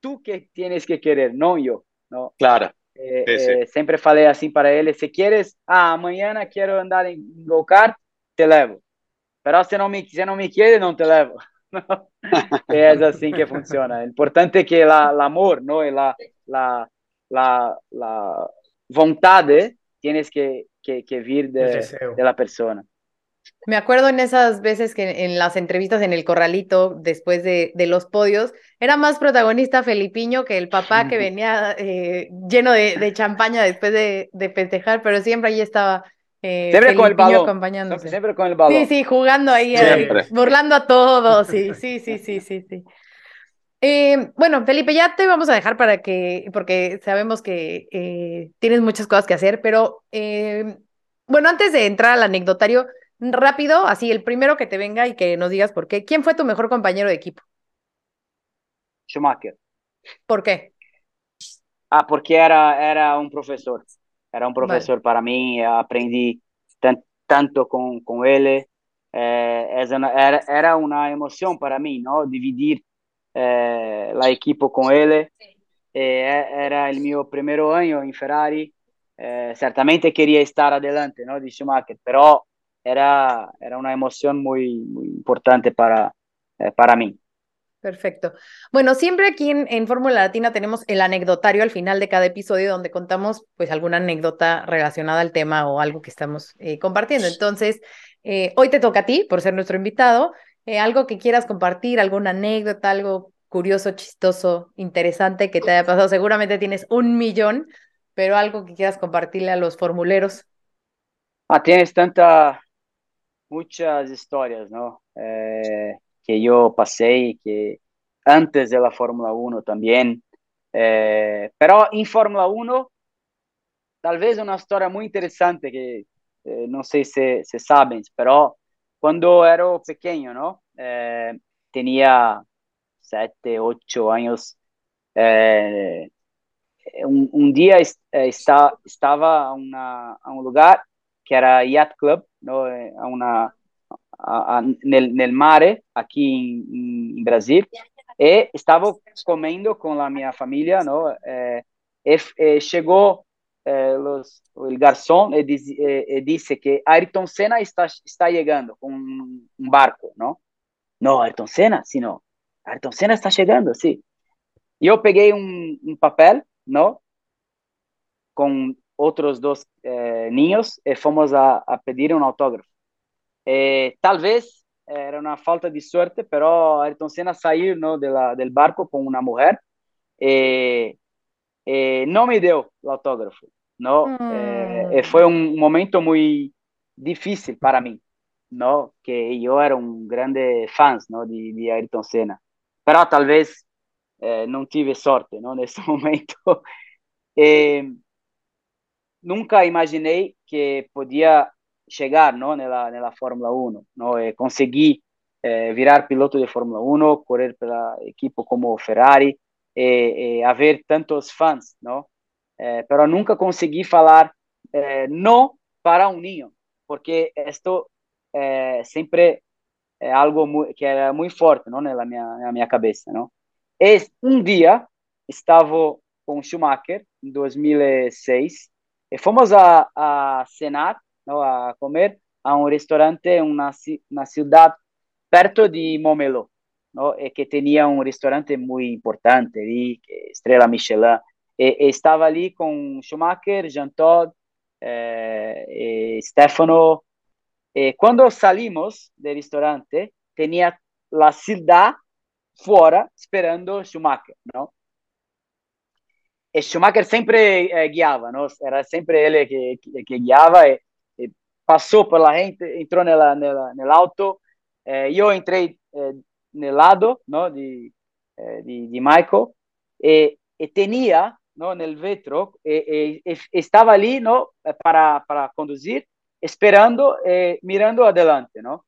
tú que tienes que querer, não eu. Não? Claro. Eh, Sí, sí. eh, sempre falei assim para ele, se quieres, ah, amanhã quero andar em go-kart, te levo. Pero se não me, se não me quieres, não te levo. é assim que funciona. O importante é que la, la amor, não? La, la, la, la vontade tienes que, que, que vir de, de la persona. Me acuerdo en esas veces que en las entrevistas en el corralito, después de, de los podios, era más protagonista Felipiño que el papá que venía eh, lleno de, de champaña después de, de festejar, pero siempre ahí estaba eh, Siempre con el balón. acompañándose. Siempre con el balón. Sí, sí, jugando ahí, eh, burlando a todos, sí, sí, sí, sí, sí, sí. Eh, bueno, Felipe, ya te vamos a dejar para que, porque sabemos que eh, tienes muchas cosas que hacer, pero eh, bueno, antes de entrar al anecdotario, rápido, así el primero que te venga y que nos digas por qué. ¿Quién fue tu mejor compañero de equipo? Schumacher. ¿Por qué? Ah, porque era, era um professor. Era um professor para mim. Aprendi tan, tanto com, com ele. Eh, na- era, era uma emoção para mim, não? Dividir eh, a equipe com ele. Eh, era o meu primeiro ano em Ferrari. Certamente queria estar adelante, não? De Schumacher, pero era, era uma emoção muito, muito importante para, para mim. Perfecto. Bueno, siempre aquí en, Fórmula Latina tenemos el anecdotario al final de cada episodio donde contamos pues alguna anécdota relacionada al tema o algo que estamos eh, compartiendo. Entonces, eh, hoy te toca a ti por ser nuestro invitado. Eh, algo que quieras compartir, alguna anécdota, algo curioso, chistoso, interesante que te haya pasado. Seguramente tienes un millón, pero algo que quieras compartirle a los formuleros. Ah, tienes tanta, muchas historias, ¿no? Eh, que yo pasé, que antes de la Fórmula 1 también. Eh, pero en Fórmula 1, tal vez una historia muy interesante que eh, no sé si, si saben, pero cuando era pequeño, ¿no? Eh, tenía siete, ocho años. eh, un, un día est- eh, está, estaba a, una, a un lugar que era Yacht Club, ¿no? Eh, a una, a, mare, aqui em, Brasil, e estava comendo com a minha família, não? Eh, e, chegou eh, o garçom e, diz, e, e disse que Ayrton Senna está, está chegando com um, um barco, não? Não, Ayrton Senna? Sim, não. Ayrton Senna está chegando, sim. E eu peguei um, um papel, não? Com outros dois eh, niños e fomos a, a pedir um autógrafo. Eh, talvez era una falta de suerte, pero Ayrton Senna saiu ¿no? de la, del barco con una mujer eh, eh, no me dio el autógrafo, ¿no? Mm. Eh, eh, fue un momento muy difícil para mí, ¿no? Que yo era un grande fan, ¿no? De, de Ayrton Senna, pero tal vez eh, no tuve sorte, ¿no? En ese momento. Eh, nunca imaginei que podia chegar ¿no? nella, nella Fórmula 1, ¿no? E conseguir eh, virar piloto de Fórmula 1, correr pela equipe como Ferrari e, haver tantos fãs, ¿no? Eh, pero nunca consegui falar eh, no para um niño, porque esto eh, sempre é algo que era muito forte, ¿no? Na minha, na minha cabeça, ¿no? E um dia estava com Schumacher em 2006 e fomos a, a cenar, ¿no? a comer a um restaurante na na cidade perto de Montmeló, ¿no? E que tinha um restaurante muito importante ali, estrela Michelin. E, e estava ali com Schumacher, Jean Todt, eh, Stefano. Quando salimos do restaurante, tinha a cidade fora esperando Schumacher, não? E Schumacher sempre eh, guiava, não? Era sempre ele que, que, que guiava e passou pela gente, entrou nela, nela, no auto. Eh, eu entrei eh, no lado, não? De, eh, de, de Michael e, e tinha? No vetro e, e, e estava ali, não? Para para conduzir, esperando, eh, mirando adelante, não?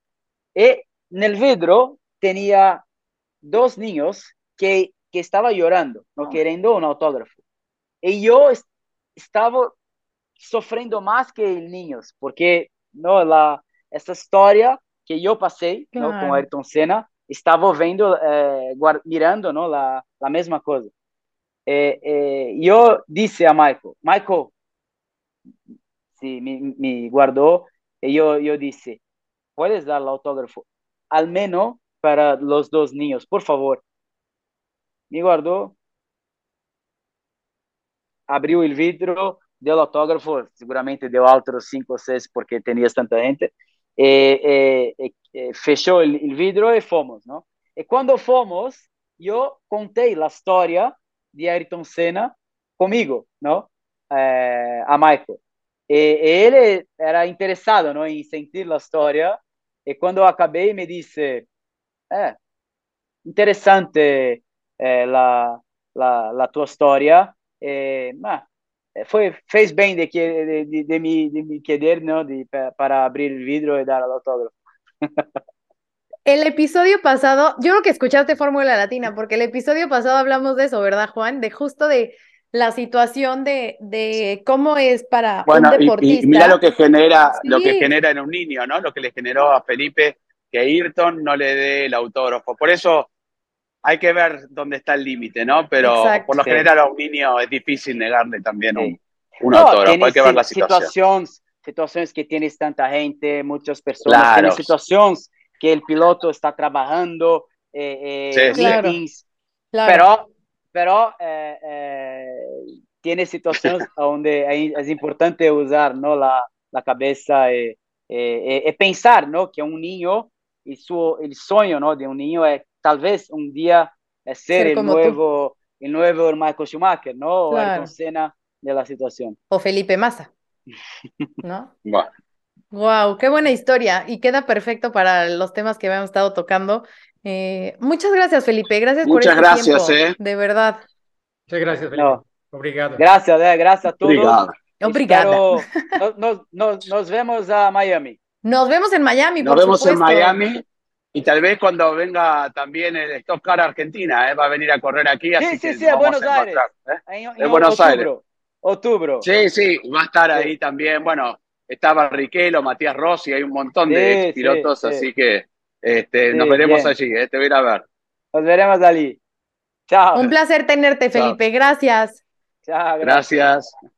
E no vidro tinha dois niños que que estava chorando, não querendo um autógrafo. E eu estava sofrendo mais que os niños, porque no, la, essa história que eu passei não, com Claro. Ayrton Senna, estava vendo, eh, guar- mirando não, la, la mesma coisa. Eh, eh, eu disse a Michael, Michael, se me, me guardou, e eu, eu disse, puedes dar el autógrafo, al menos para los dos niños, por favor. Me guardou, abriu o vidro, deu autógrafo, seguramente deu outros cinco ou seis porque tinha tanta gente, e, e- e- fechou o vidro e fomos, não? E quando fomos, eu contei a história de Ayrton Senna comigo, não? Eh, a Michael. E, ele era interessado, não, em sentir a história. E quando eu acabei, me disse: "É interessante eh, la, la, la tua história. Eh, ma, eh, foi, fez bem de, que, de, de, de me, de me querer, ¿no? De, pa- para abrir el vidrio y dar el autógrafo. El episodio pasado, yo creo que escuchaste Fórmula Latina, porque el episodio pasado hablamos de eso, ¿verdad, Juan? De justo de la situación de, de cómo es para Bueno, un y- y, deportista. mira lo que genera, lo que genera en un niño, ¿no? Lo que le generó a Felipe que Ayrton no le dé el autógrafo. Por eso hay que ver dónde está el límite, ¿no? Pero Exacto. por lo Sí. general a un niño es difícil negarle también un, Sí. un No, autógrafo. Hay que ver la si- situación. situaciones, situaciones que tienes tanta gente, muchas personas, Claro. tiene situaciones que el piloto está trabajando, eh, eh, Sí, sí. Claro. pero, pero eh, eh, tiene situaciones donde es importante usar ¿no? la, la cabeza y, y- y pensar ¿no? que un niño, y su, el sueño ¿no? de un niño es tal vez un día ser, Ser el, tú. nuevo, el nuevo Michael Schumacher, ¿no? o Claro. Ayrton Senna de la situación. O Felipe Massa, ¿no? Bueno, Wow, qué buena historia y queda perfecto para los temas que habíamos estado tocando. Eh, muchas gracias, Felipe. Gracias por Muchas este gracias, tiempo. eh. De verdad. Muchas gracias, Felipe. No. Obrigado. Gracias, eh, gracias a todos. obrigado. Nos, nos vemos a Miami. Nos vemos en Miami, Nos por vemos en. Miami y tal vez cuando venga también el Stock Car Argentina, ¿eh? va a venir a correr aquí, así sí, que sí, nos a Buenos a encontrar, ¿eh? En, De Buenos octubre. Octubre. Sí, sí, va a estar ahí también. Bueno, estaba Riquelo, Matías Rossi, hay un montón de Sí, ex pilotos, sí, sí. así que este, Sí, nos veremos bien. allí, ¿eh? te voy a ir a ver. Nos veremos allí. Chao. Un placer tenerte, Chao. Felipe. Gracias. Chao, Gracias. el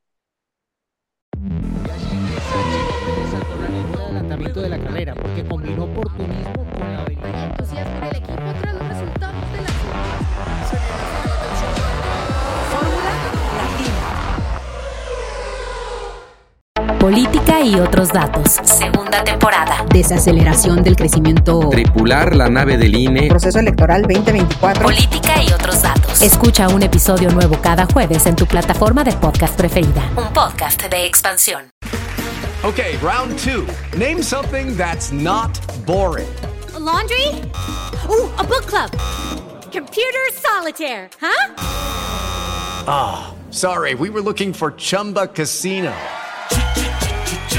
Política y otros datos. Segunda temporada. desaceleración del crecimiento, Tripular la nave del INE. proceso electoral 2024. Política y otros datos. Escucha un episodio nuevo cada jueves en tu plataforma de podcast preferida. Un podcast de expansión. Okay, round two. Name something that's not boring. laundry. Ooh, a book club. Computer solitaire, huh? Ah, sorry, we were looking for Chumba Casino.